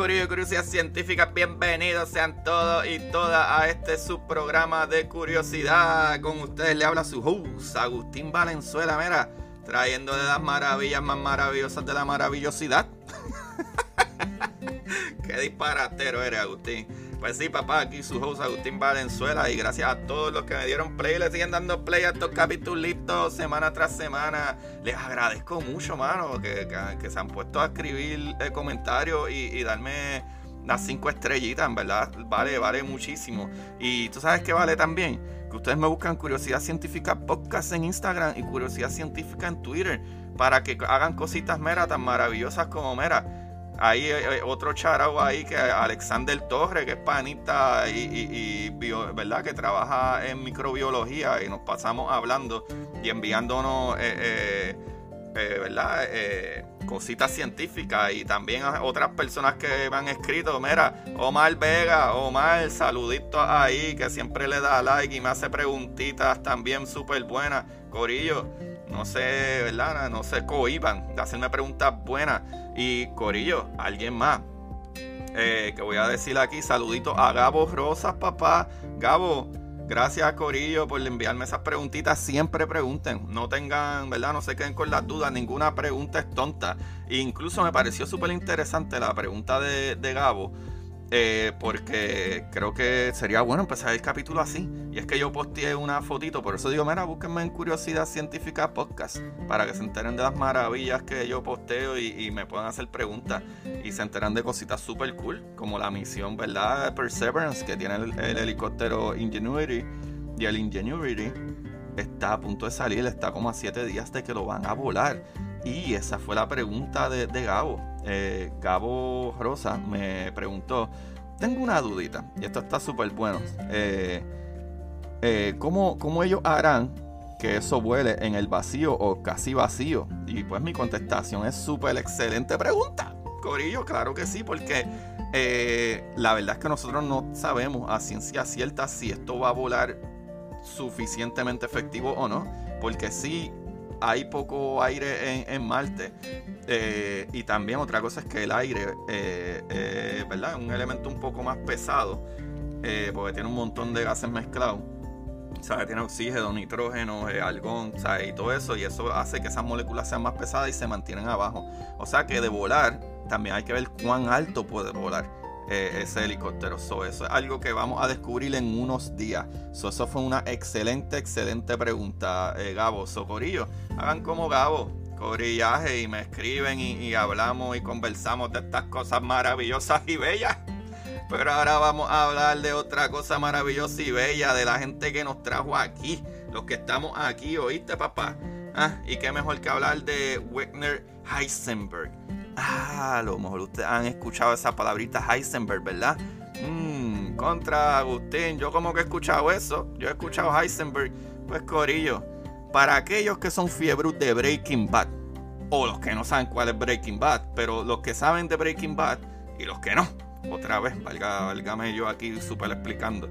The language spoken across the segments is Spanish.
Corillo y Curiosidad Científica. Bienvenidos sean todos y todas a este subprograma de curiosidad. Con ustedes le habla su host, Agustín Valenzuela. Mira, trayendo de las maravillas más maravillosas de la maravillosidad. Qué disparatero eres, Agustín. Pues sí, papá, aquí su host Agustín Valenzuela y gracias a todos los que me dieron play, le siguen dando play a estos capítulos semana tras semana. Les agradezco mucho, mano, que, que- se han puesto a escribir eh, comentarios y, y darme las cinco estrellitas, en verdad, vale, vale muchísimo. Y tú sabes que vale también, que ustedes me buscan Curiosidad Científica Podcast en Instagram y Curiosidad Científica en Twitter para que hagan cositas mera tan maravillosas como mera. Hay eh, otro charao ahí que Alexander Torres, que es panita y, ¿verdad? que trabaja en microbiología y nos pasamos hablando y enviándonos eh, eh, eh, ¿verdad? Eh, cositas científicas y también a otras personas que me han escrito, mira, Omar Vega, Omar, saludito ahí, que siempre le da like y me hace preguntitas también súper buenas, Corillo, no sé, ¿verdad? No se cohiban de hacerme preguntas buenas. Y Corillo, alguien más. eh, que voy a decir aquí, saludito a Gabo Rosas, papá. Gabo, gracias Corillo por enviarme esas preguntitas. Siempre pregunten, no tengan, ¿verdad? No se queden con las dudas, ninguna pregunta es tonta. E incluso me pareció súper interesante la pregunta de, de Gabo. Eh, porque creo que sería bueno empezar el capítulo así. Y es que yo posteé una fotito, por eso digo, mira, búsquenme en Curiosidad Científica Podcast para que se enteren de las maravillas que yo posteo y, me puedan hacer preguntas y se enteran de cositas súper cool, como la misión, ¿verdad? Perseverance, que tiene el, el helicóptero Ingenuity y el Ingenuity está a punto de salir, está como a 7 días de que lo van a volar. Y esa fue la pregunta de, de Gabo. Eh, Gabo Rosa me preguntó, tengo una dudita, y esto está súper bueno. Eh, eh, ¿cómo, ¿Cómo ellos harán que eso vuele en el vacío o casi vacío? Y pues mi contestación es súper excelente pregunta. Corillo, claro que sí, porque la verdad es que nosotros no sabemos a ciencia cierta si esto va a volar suficientemente efectivo o no, porque sí hay poco aire en, Marte. eh, y también otra cosa es que el aire, eh, eh, ¿verdad? Es un elemento un poco más pesado, porque tiene un montón de gases mezclados. ¿sabes? Tiene oxígeno, nitrógeno, argón, ¿sabes? Y todo eso, y eso hace que esas moléculas sean más pesadas y se mantienen abajo. O sea que de volar, también hay que ver cuán alto puede volar eh, ese helicóptero. So, eso es algo que vamos a descubrir en unos días. So, eso fue una excelente, excelente pregunta, eh, Gabo. Socorillo, hagan como Gabo, corillaje, y me escriben y, y hablamos y conversamos de estas cosas maravillosas y bellas. Pero ahora vamos a hablar de otra cosa maravillosa y bella, de la gente que nos trajo aquí, los que estamos aquí, ¿oíste, papá? Ah, y qué mejor que hablar de Wegner Heisenberg. Ah, a lo mejor ustedes han escuchado esa palabrita Heisenberg, ¿verdad? Mmm, contra Agustín, yo como que he escuchado eso, yo he escuchado Heisenberg, pues Corillo, para aquellos que son fiebros de Breaking Bad, o los que no saben cuál es Breaking Bad, pero los que saben de Breaking Bad y los que no, otra vez, valga, válgame yo aquí súper explicando.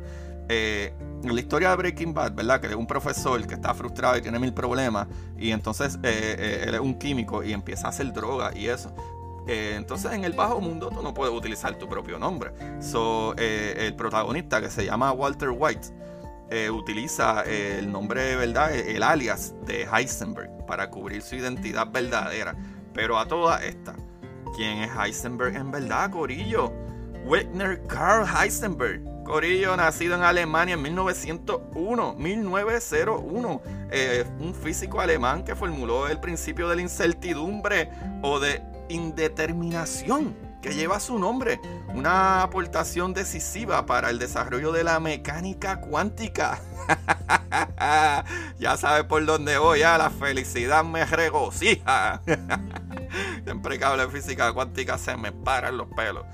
Eh, la historia de Breaking Bad, ¿verdad? Que es un profesor que está frustrado y tiene mil problemas, y entonces eh, eh, él es un químico y empieza a hacer droga y eso. Entonces en el bajo mundo tú no puedes utilizar tu propio nombre. So, el protagonista que se llama Walter White utiliza el nombre, ¿verdad? El alias de Heisenberg para cubrir su identidad verdadera. Pero a toda esta, ¿quién es Heisenberg en verdad, Corillo? Wegner Carl Heisenberg, Corillo, nacido en Alemania en 1901, 1901, eh, un físico alemán que formuló el principio de la incertidumbre o de indeterminación que lleva su nombre, una aportación decisiva para el desarrollo de la mecánica cuántica. ya sabes por dónde voy, ya la felicidad me regocija. Siempre que hablo de física cuántica se me paran los pelos.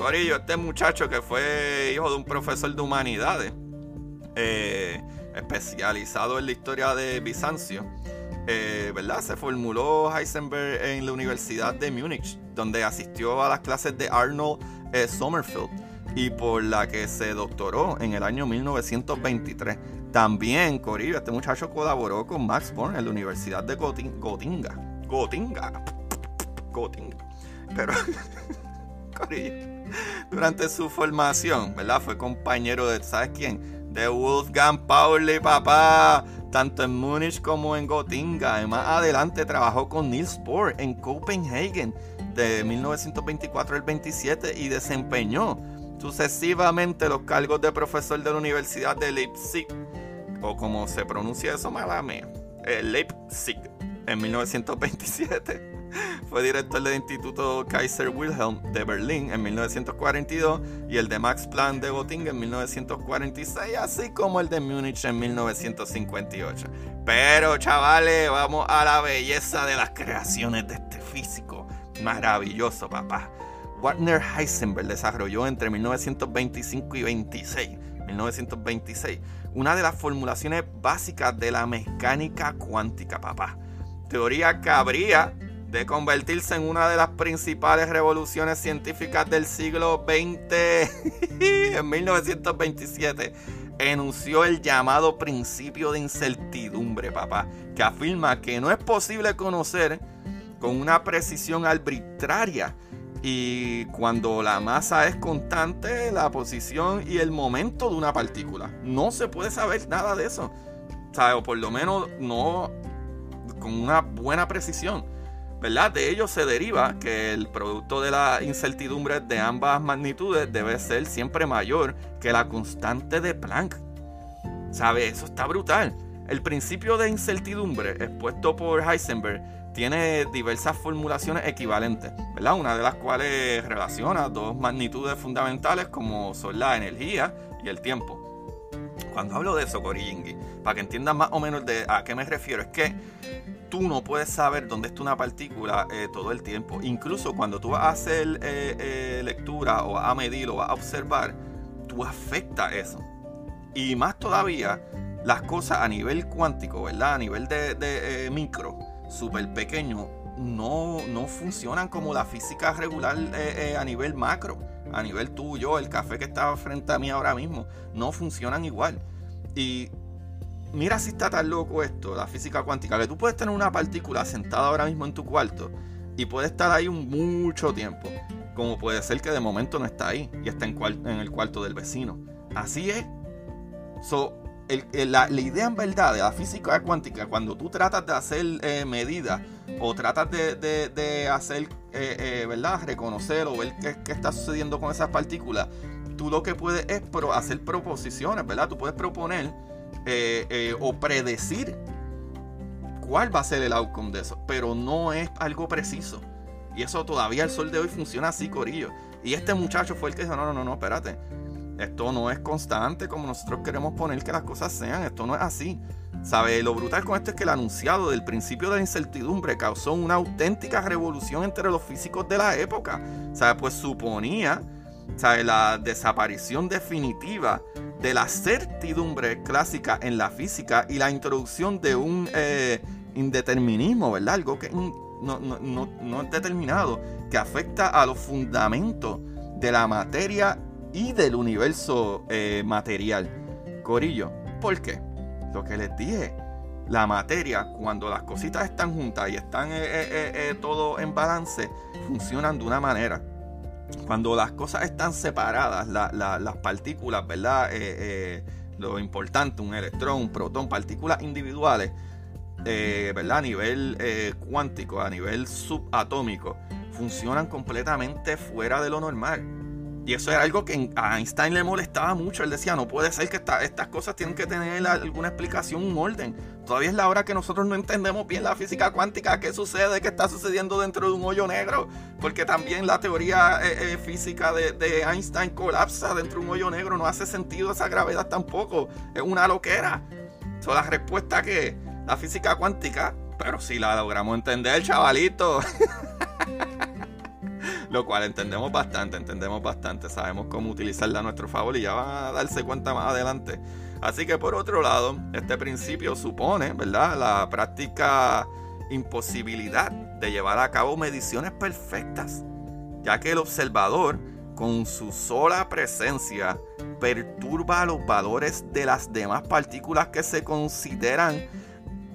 Corillo, este muchacho que fue hijo de un profesor de humanidades, eh, especializado en la historia de Bizancio, eh, ¿verdad? Se formuló Heisenberg en la Universidad de Múnich, donde asistió a las clases de Arnold eh, Sommerfeld y por la que se doctoró en el año 1923. También, Corillo, este muchacho colaboró con Max Born en la Universidad de Gotinga. Gotinga. Gotinga. Pero, Corillo, durante su formación, ¿verdad? Fue compañero de, ¿sabes quién? De Wolfgang Pauli, papá tanto en Múnich como en Gotinga. Más adelante trabajó con Niels Bohr en Copenhagen de 1924 al 27 y desempeñó sucesivamente los cargos de profesor de la Universidad de Leipzig, o como se pronuncia eso, mala mía, eh, Leipzig, en 1927 fue director del Instituto Kaiser Wilhelm de Berlín en 1942 y el de Max Planck de Göttingen en 1946, así como el de Múnich en 1958. Pero chavales, vamos a la belleza de las creaciones de este físico. Maravilloso, papá. Warner Heisenberg desarrolló entre 1925 y 26, 1926 una de las formulaciones básicas de la mecánica cuántica, papá. Teoría que habría de convertirse en una de las principales revoluciones científicas del siglo XX. en 1927 enunció el llamado principio de incertidumbre, papá, que afirma que no es posible conocer con una precisión arbitraria y cuando la masa es constante, la posición y el momento de una partícula. No se puede saber nada de eso. O, por lo menos no con una buena precisión. ¿Verdad? De ello se deriva que el producto de la incertidumbre de ambas magnitudes debe ser siempre mayor que la constante de Planck. ¿Sabe? Eso está brutal. El principio de incertidumbre expuesto por Heisenberg tiene diversas formulaciones equivalentes, ¿verdad? Una de las cuales relaciona dos magnitudes fundamentales como son la energía y el tiempo. Cuando hablo de eso, Coriyingi, para que entiendan más o menos de a qué me refiero, es que tú no puedes saber dónde está una partícula eh, todo el tiempo. Incluso cuando tú vas a hacer eh, eh, lectura o a medir o a observar, tú afecta eso. Y más todavía, las cosas a nivel cuántico, ¿verdad? A nivel de, micro, súper pequeño, no, no funcionan como la física regular a nivel macro. A nivel tuyo, el café que está frente a mí ahora mismo, no funcionan igual. Y mira si está tan loco esto, la física cuántica, que tú puedes tener una partícula sentada ahora mismo en tu cuarto y puede estar ahí mucho tiempo. Como puede ser que de momento no está ahí y está en, el cuarto del vecino. Así es. So, la, idea en verdad de la física cuántica, cuando tú tratas de hacer eh, medidas o tratas de, hacer, eh, eh, ¿verdad? Reconocer o ver qué, qué, está sucediendo con esas partículas, tú lo que puedes es hacer proposiciones, ¿verdad? Tú puedes proponer eh, eh, o predecir cuál va a ser el outcome de eso, pero no es algo preciso. Y eso todavía el sol de hoy funciona así, Corillo. Y este muchacho fue el que dijo, no, no, no, no, espérate. Esto no es constante como nosotros queremos poner que las cosas sean. Esto no es así. ¿Sabe? Lo brutal con esto es que el anunciado del principio de la incertidumbre causó una auténtica revolución entre los físicos de la época. ¿Sabe? Pues suponía ¿sabe? la desaparición definitiva de la certidumbre clásica en la física y la introducción de un eh, indeterminismo, ¿verdad? Algo que no, no, es determinado, que afecta a los fundamentos de la materia y del universo eh, material. Corillo, ¿por qué? Lo que les dije, la materia, cuando las cositas están juntas y están eh, todo en balance, funcionan de una manera cuando las cosas están separadas, las partículas, ¿verdad? Eh, eh, lo importante, un electrón, un protón, partículas individuales, eh, ¿verdad? A nivel cuántico, a nivel subatómico, funcionan completamente fuera de lo normal. Y eso era algo que a Einstein le molestaba mucho. Él decía, no puede ser que estas cosas tienen que tener alguna explicación, un orden. Todavía es la hora que nosotros no entendemos bien la física cuántica, qué sucede, qué está sucediendo dentro de un hoyo negro. Porque también la teoría eh, eh, física de, Einstein colapsa dentro de un hoyo negro. No hace sentido esa gravedad tampoco. Es una loquera. Son la respuesta que la física cuántica, pero si la logramos entender, chavalito. Lo cual entendemos bastante, entendemos bastante, sabemos cómo utilizarla a nuestro favor y ya van a darse cuenta más adelante. Así que por otro lado, este principio supone, ¿verdad? La práctica imposibilidad de llevar a cabo mediciones perfectas, ya que el observador con su sola presencia perturba los valores de las demás partículas que se consideran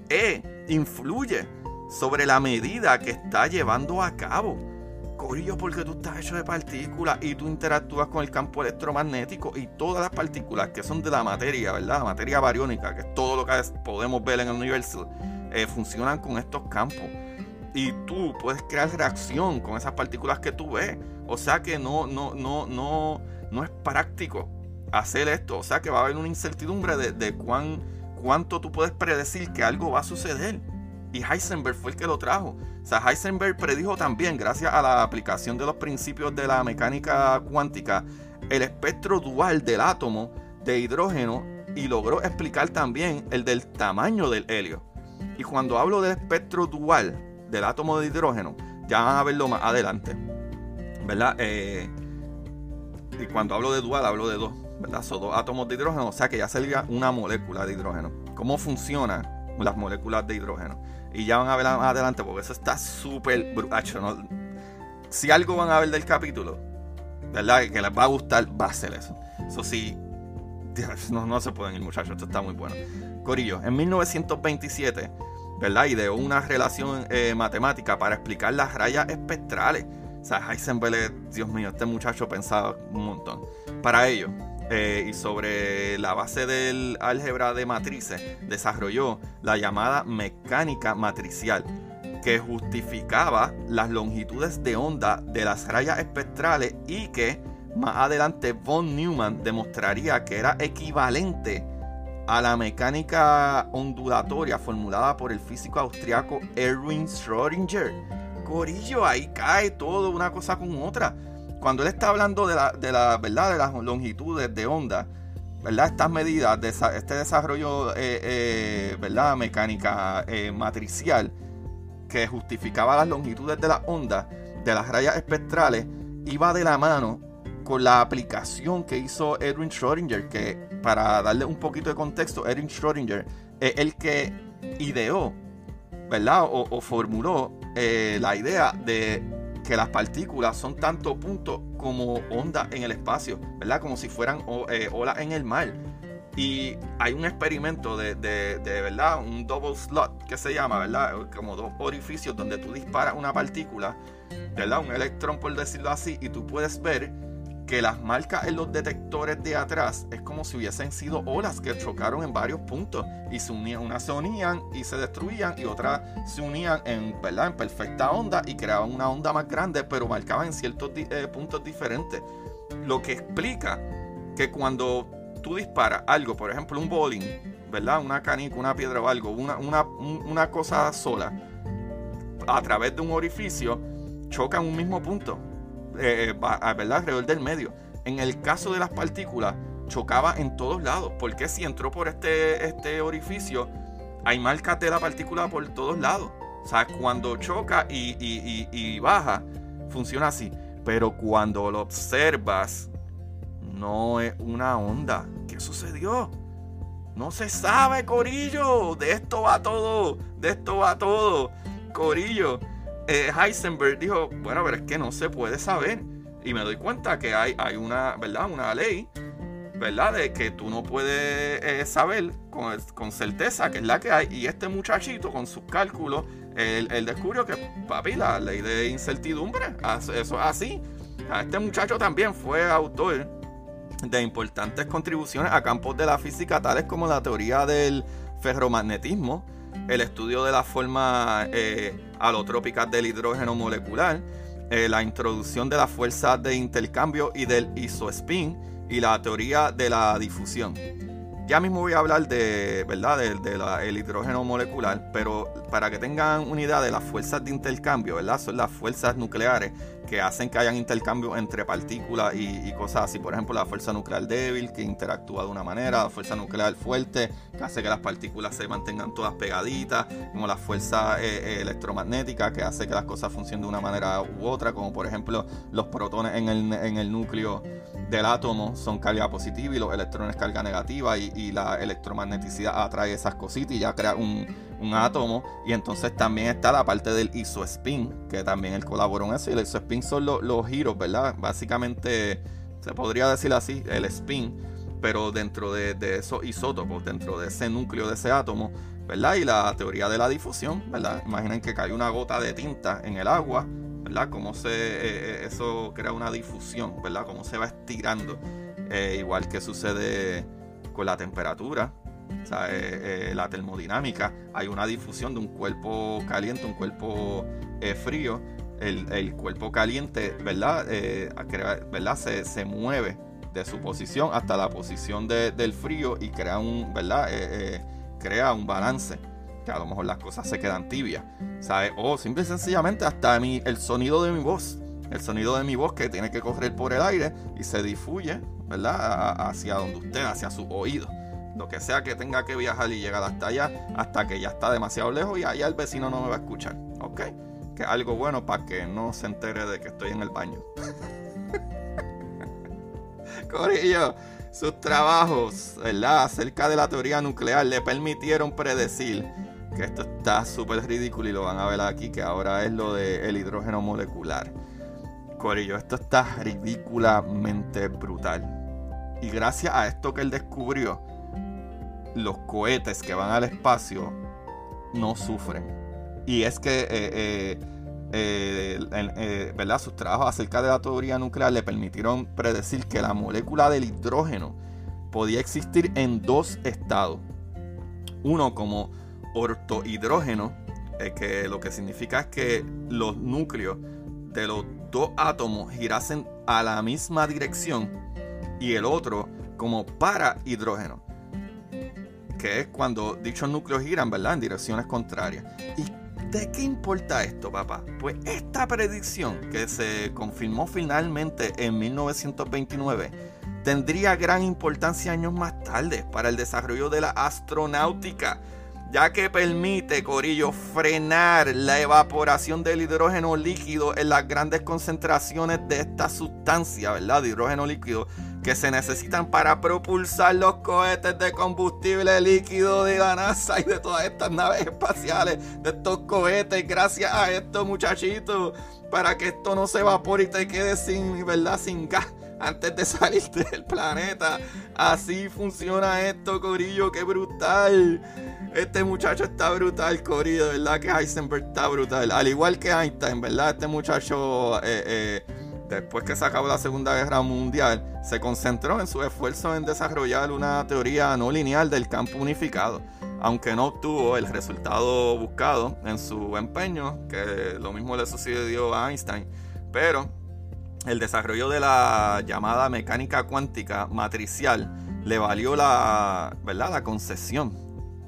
e influye sobre la medida que está llevando a cabo. Corillo, porque tú estás hecho de partículas y tú interactúas con el campo electromagnético y todas las partículas que son de la materia, ¿verdad? La materia bariónica, que es todo lo que podemos ver en el universo, eh, funcionan con estos campos. Y tú puedes crear reacción con esas partículas que tú ves. O sea que no, no, no, no, no es práctico hacer esto. O sea que va a haber una incertidumbre de, de cuán, cuánto tú puedes predecir que algo va a suceder. Y Heisenberg fue el que lo trajo. O sea, Heisenberg predijo también, gracias a la aplicación de los principios de la mecánica cuántica, el espectro dual del átomo de hidrógeno y logró explicar también el del tamaño del helio. Y cuando hablo del espectro dual del átomo de hidrógeno, ya van a verlo más adelante. ¿Verdad? Eh, y cuando hablo de dual, hablo de dos. ¿Verdad? Son dos átomos de hidrógeno, o sea que ya sería una molécula de hidrógeno. ¿Cómo funcionan las moléculas de hidrógeno? Y ya van a ver más adelante porque eso está súper brutal. Si algo van a ver del capítulo, ¿verdad? Que les va a gustar, va a ser eso. Eso sí, no, no se pueden ir muchachos, esto está muy bueno. Corillo, en 1927, ¿verdad? Ideó una relación eh, matemática para explicar las rayas espectrales. O sea, Heisenberg, Dios mío, este muchacho pensaba un montón. Para ello, eh, y sobre la base del álgebra de matrices desarrolló la llamada mecánica matricial, que justificaba las longitudes de onda de las rayas espectrales y que más adelante von Neumann demostraría que era equivalente a la mecánica ondulatoria formulada por el físico austriaco Erwin Schrödinger. Corillo, ahí cae todo una cosa con otra cuando él está hablando de la, de la verdad de las longitudes de onda, ¿verdad? Estas medidas, de este desarrollo, eh, eh, ¿verdad? Mecánica eh, matricial que justificaba las longitudes de las ondas, de las rayas espectrales, iba de la mano con la aplicación que hizo Edwin Schrödinger, que para darle un poquito de contexto, Edwin Schrödinger es el que ideó, ¿verdad? O, o formuló la idea de que las partículas son tanto puntos como ondas en el espacio, ¿verdad? Como si fueran eh, olas en el mar. Y hay un experimento de, de, de, ¿verdad? Un double slot que se llama, ¿verdad? Como dos orificios donde tú disparas una partícula, ¿verdad? Un electrón, por decirlo así, y tú puedes ver que las marcas en los detectores de atrás es como si hubiesen sido olas que chocaron en varios puntos y se unían, unas se unían y se destruían y otras se unían en, ¿verdad? en perfecta onda y creaban una onda más grande, pero marcaban en ciertos eh, puntos diferentes. Lo que explica que cuando tú disparas algo, por ejemplo un bowling, ¿verdad? Una canica, una piedra o algo, una, una, una cosa sola, a través de un orificio, choca en un mismo punto eh, ¿verdad? alrededor del medio. En el caso de las partículas, chocaba en todos lados. Porque si entró por este, este orificio, hay marcas de la partícula por todos lados. O sea, cuando choca y, y baja, funciona así. Pero cuando lo observas, no es una onda. ¿Qué sucedió? No se sabe, Corillo. De esto va todo. De esto va todo. Corillo. Eh, Heisenberg dijo, bueno, pero es que no se puede saber. Y me doy cuenta que hay, hay una, ¿verdad? Una ley, ¿verdad? De que tú no puedes eh, saber con, certeza que es la que hay. Y este muchachito con sus cálculos, él, descubrió que, papi, la ley de incertidumbre, eso es así. Este muchacho también fue autor de importantes contribuciones a campos de la física, tales como la teoría del ferromagnetismo, el estudio de las formas eh, alotrópicas del hidrógeno molecular, eh, la introducción de las fuerzas de intercambio y del isospin y la teoría de la difusión. Ya mismo voy a hablar de, ¿verdad? del hidrógeno molecular, pero para que tengan una idea de las fuerzas de intercambio, ¿verdad? Son las fuerzas nucleares que hacen que hayan intercambio entre partículas y, cosas así. Por ejemplo, la fuerza nuclear débil que interactúa de una manera, la fuerza nuclear fuerte que hace que las partículas se mantengan todas pegaditas, como la fuerza eh, eh, electromagnética que hace que las cosas funcionen de una manera u otra, como por ejemplo los protones en el, en el núcleo del átomo son carga positiva y los electrones carga negativa y, y la electromagneticidad atrae esas cositas y ya crea un un átomo. Y entonces también está la parte del isospin, que también él colaboró en eso. Y el isospin son los giros, ¿verdad? Básicamente se podría decir así, el spin, pero dentro de, esos isótopos, dentro de ese núcleo de ese átomo, ¿verdad? Y la teoría de la difusión, ¿verdad? Imaginen que cae una gota de tinta en el agua, ¿verdad? Cómo se, eh, eh, eso crea una difusión, ¿verdad? Cómo se va estirando. Eh, igual que sucede con la temperatura, eh, eh, la termodinámica, hay una difusión de un cuerpo caliente, un cuerpo eh, frío. El, cuerpo caliente, ¿verdad? ¿verdad? Se, mueve de su posición hasta la posición del frío y crea un, ¿verdad? crea un balance que a lo mejor las cosas se quedan tibias. O simple y sencillamente hasta mi, el sonido de mi voz, el sonido de mi voz que tiene que correr por el aire y se difuye, ¿verdad? Hacia donde usted, hacia su oído lo que sea que tenga que viajar y llegar hasta allá, hasta que ya está demasiado lejos y allá el vecino no me va a escuchar. ¿Ok? Que es algo bueno para que no se entere de que estoy en el baño. Corillo, sus trabajos, ¿verdad? Acerca de la teoría nuclear le permitieron predecir que esto está súper ridículo y lo van a ver aquí, que ahora es lo del hidrógeno molecular. Corillo, esto está ridículamente brutal. Y gracias a esto que él descubrió, los cohetes que van al espacio no sufren. Y es que, eh, eh, eh, ¿verdad? Sus trabajos acerca de la teoría nuclear le permitieron predecir que la molécula del hidrógeno podía existir en dos estados. Uno como ortohidrógeno, que lo que significa es que los núcleos de los dos átomos girasen a la misma dirección y el otro como parahidrógeno que es cuando dichos núcleos giran, ¿verdad? En direcciones contrarias. ¿Y de qué importa esto, papá? Pues esta predicción que se confirmó finalmente en 1929 tendría gran importancia años más tarde para el desarrollo de la astronáutica, ya que permite, Corillo, frenar la evaporación del hidrógeno líquido en las grandes concentraciones de esta sustancia, ¿verdad? De hidrógeno líquido que se necesitan para propulsar los cohetes de combustible líquido de la NASA y de todas estas naves espaciales, de estos cohetes, gracias a esto muchachitos, para que esto no se evapore y te quede sin, ¿verdad? Sin gas antes de salir del planeta. Así funciona esto, Corillo, qué brutal. Este muchacho está brutal, Corillo, ¿verdad? Que Heisenberg está brutal. Al igual que Einstein, ¿verdad? Este muchacho... Eh, eh, después que se acabó la Segunda Guerra Mundial, se concentró en su esfuerzo en desarrollar una teoría no lineal del campo unificado, aunque no obtuvo el resultado buscado en su empeño, que lo mismo le sucedió a Einstein, pero el desarrollo de la llamada mecánica cuántica matricial le valió la, ¿verdad? la concesión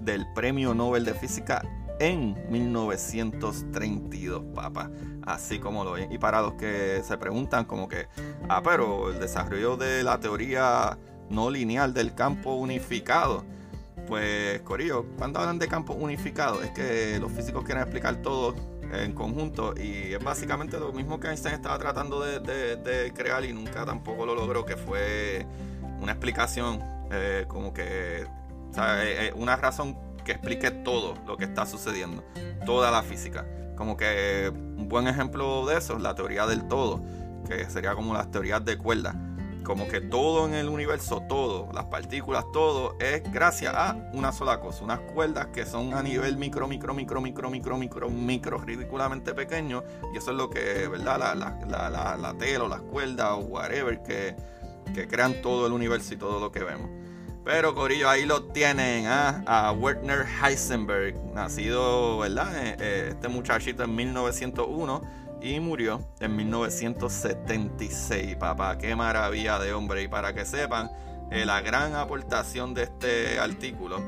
del Premio Nobel de Física en 1932, papá. Así como lo es. Y para los que se preguntan como que, ah, pero el desarrollo de la teoría no lineal del campo unificado. Pues, Corillo, cuando hablan de campo unificado, es que los físicos quieren explicar todo en conjunto y es básicamente lo mismo que Einstein estaba tratando de, crear y nunca tampoco lo logró, que fue una explicación eh, como que, o eh, eh, una razón que explique todo lo que está sucediendo, toda la física. Como que un buen ejemplo de eso es la teoría del todo, que sería como las teorías de cuerdas. Como que todo en el universo, todo, las partículas, todo, es gracias a una sola cosa, unas cuerdas que son a nivel micro, micro, micro, micro, micro, micro, micro, ridículamente pequeño. Y eso es lo que, ¿verdad? La, la, la, la tela o las cuerdas o whatever que, que crean todo el universo y todo lo que vemos. Pero Corillo, ahí lo tienen, ¿ah? a Werner Heisenberg, nacido, ¿verdad? Eh, eh, este muchachito en 1901 y murió en 1976. Papá, qué maravilla de hombre. Y para que sepan, eh, la gran aportación de este artículo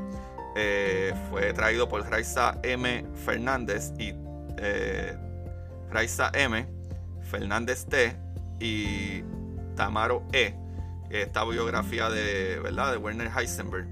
fue traído por Raiza M. Fernández y Raiza M. Fernández T. y Tamaro E. Esta biografía de, ¿verdad? de Werner Heisenberg.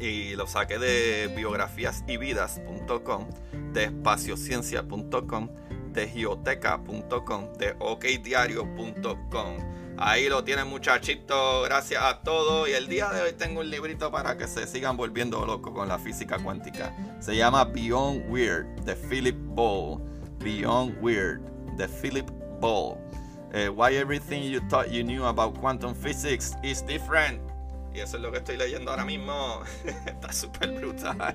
Y lo saqué de biografíasyvidas.com, de espaciociencia.com, de geoteca.com, de okdiario.com. Ahí lo tienen muchachitos, gracias a todos. Y el día de hoy tengo un librito para que se sigan volviendo locos con la física cuántica. Se llama Beyond Weird de Philip Ball. Beyond Weird de Philip Ball. Eh, why everything you thought you knew about quantum physics is different. Y eso es lo que estoy leyendo ahora mismo. está súper brutal.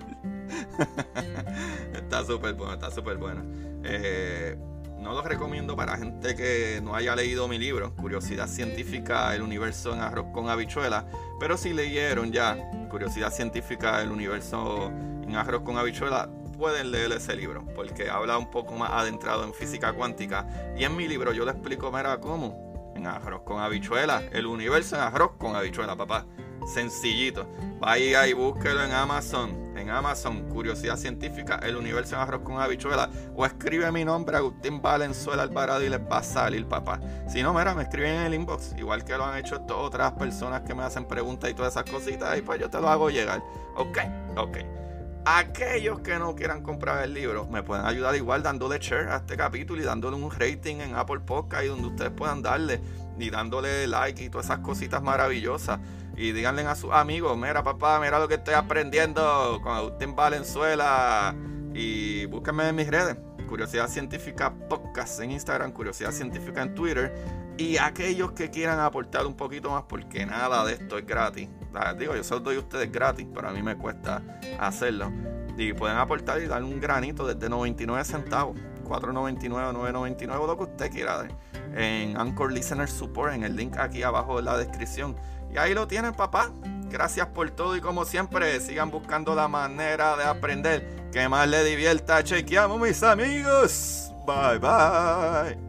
está súper bueno, está súper bueno. Eh, no lo recomiendo para gente que no haya leído mi libro, Curiosidad Científica, el universo en arroz con habichuela, pero si leyeron ya Curiosidad Científica, el universo en arroz con habichuela, pueden leer ese libro, porque habla un poco más adentrado en física cuántica. Y en mi libro yo le explico, mira, cómo, en arroz con habichuela, el universo en arroz con habichuela, papá sencillito. Vaya y búsquelo en Amazon. En Amazon, Curiosidad Científica, El Universo en Arroz con Habichuela. O escribe mi nombre, Agustín Valenzuela Alvarado, y les va a salir, papá. Si no, mira, me escriben en el inbox. Igual que lo han hecho otras personas que me hacen preguntas y todas esas cositas. Y pues yo te lo hago llegar. Ok, ok. Aquellos que no quieran comprar el libro me pueden ayudar igual dándole share a este capítulo y dándole un rating en Apple Podcast donde ustedes puedan darle y dándole like y todas esas cositas maravillosas y díganle a sus amigos, mira papá, mira lo que estoy aprendiendo con Agustín Valenzuela y búsquenme en mis redes. Curiosidad Científica Podcast en Instagram, Curiosidad Científica en Twitter. Y aquellos que quieran aportar un poquito más, porque nada de esto es gratis. Ah, digo, yo se los doy a ustedes gratis, pero a mí me cuesta hacerlo. Y pueden aportar y dar un granito desde 99 centavos, 4.99, 9.99, lo que usted quiera. En Anchor Listener Support, en el link aquí abajo en la descripción. Y ahí lo tienen, papá. Gracias por todo y como siempre, sigan buscando la manera de aprender que más le divierta. Chequeamos, mis amigos. Bye, bye.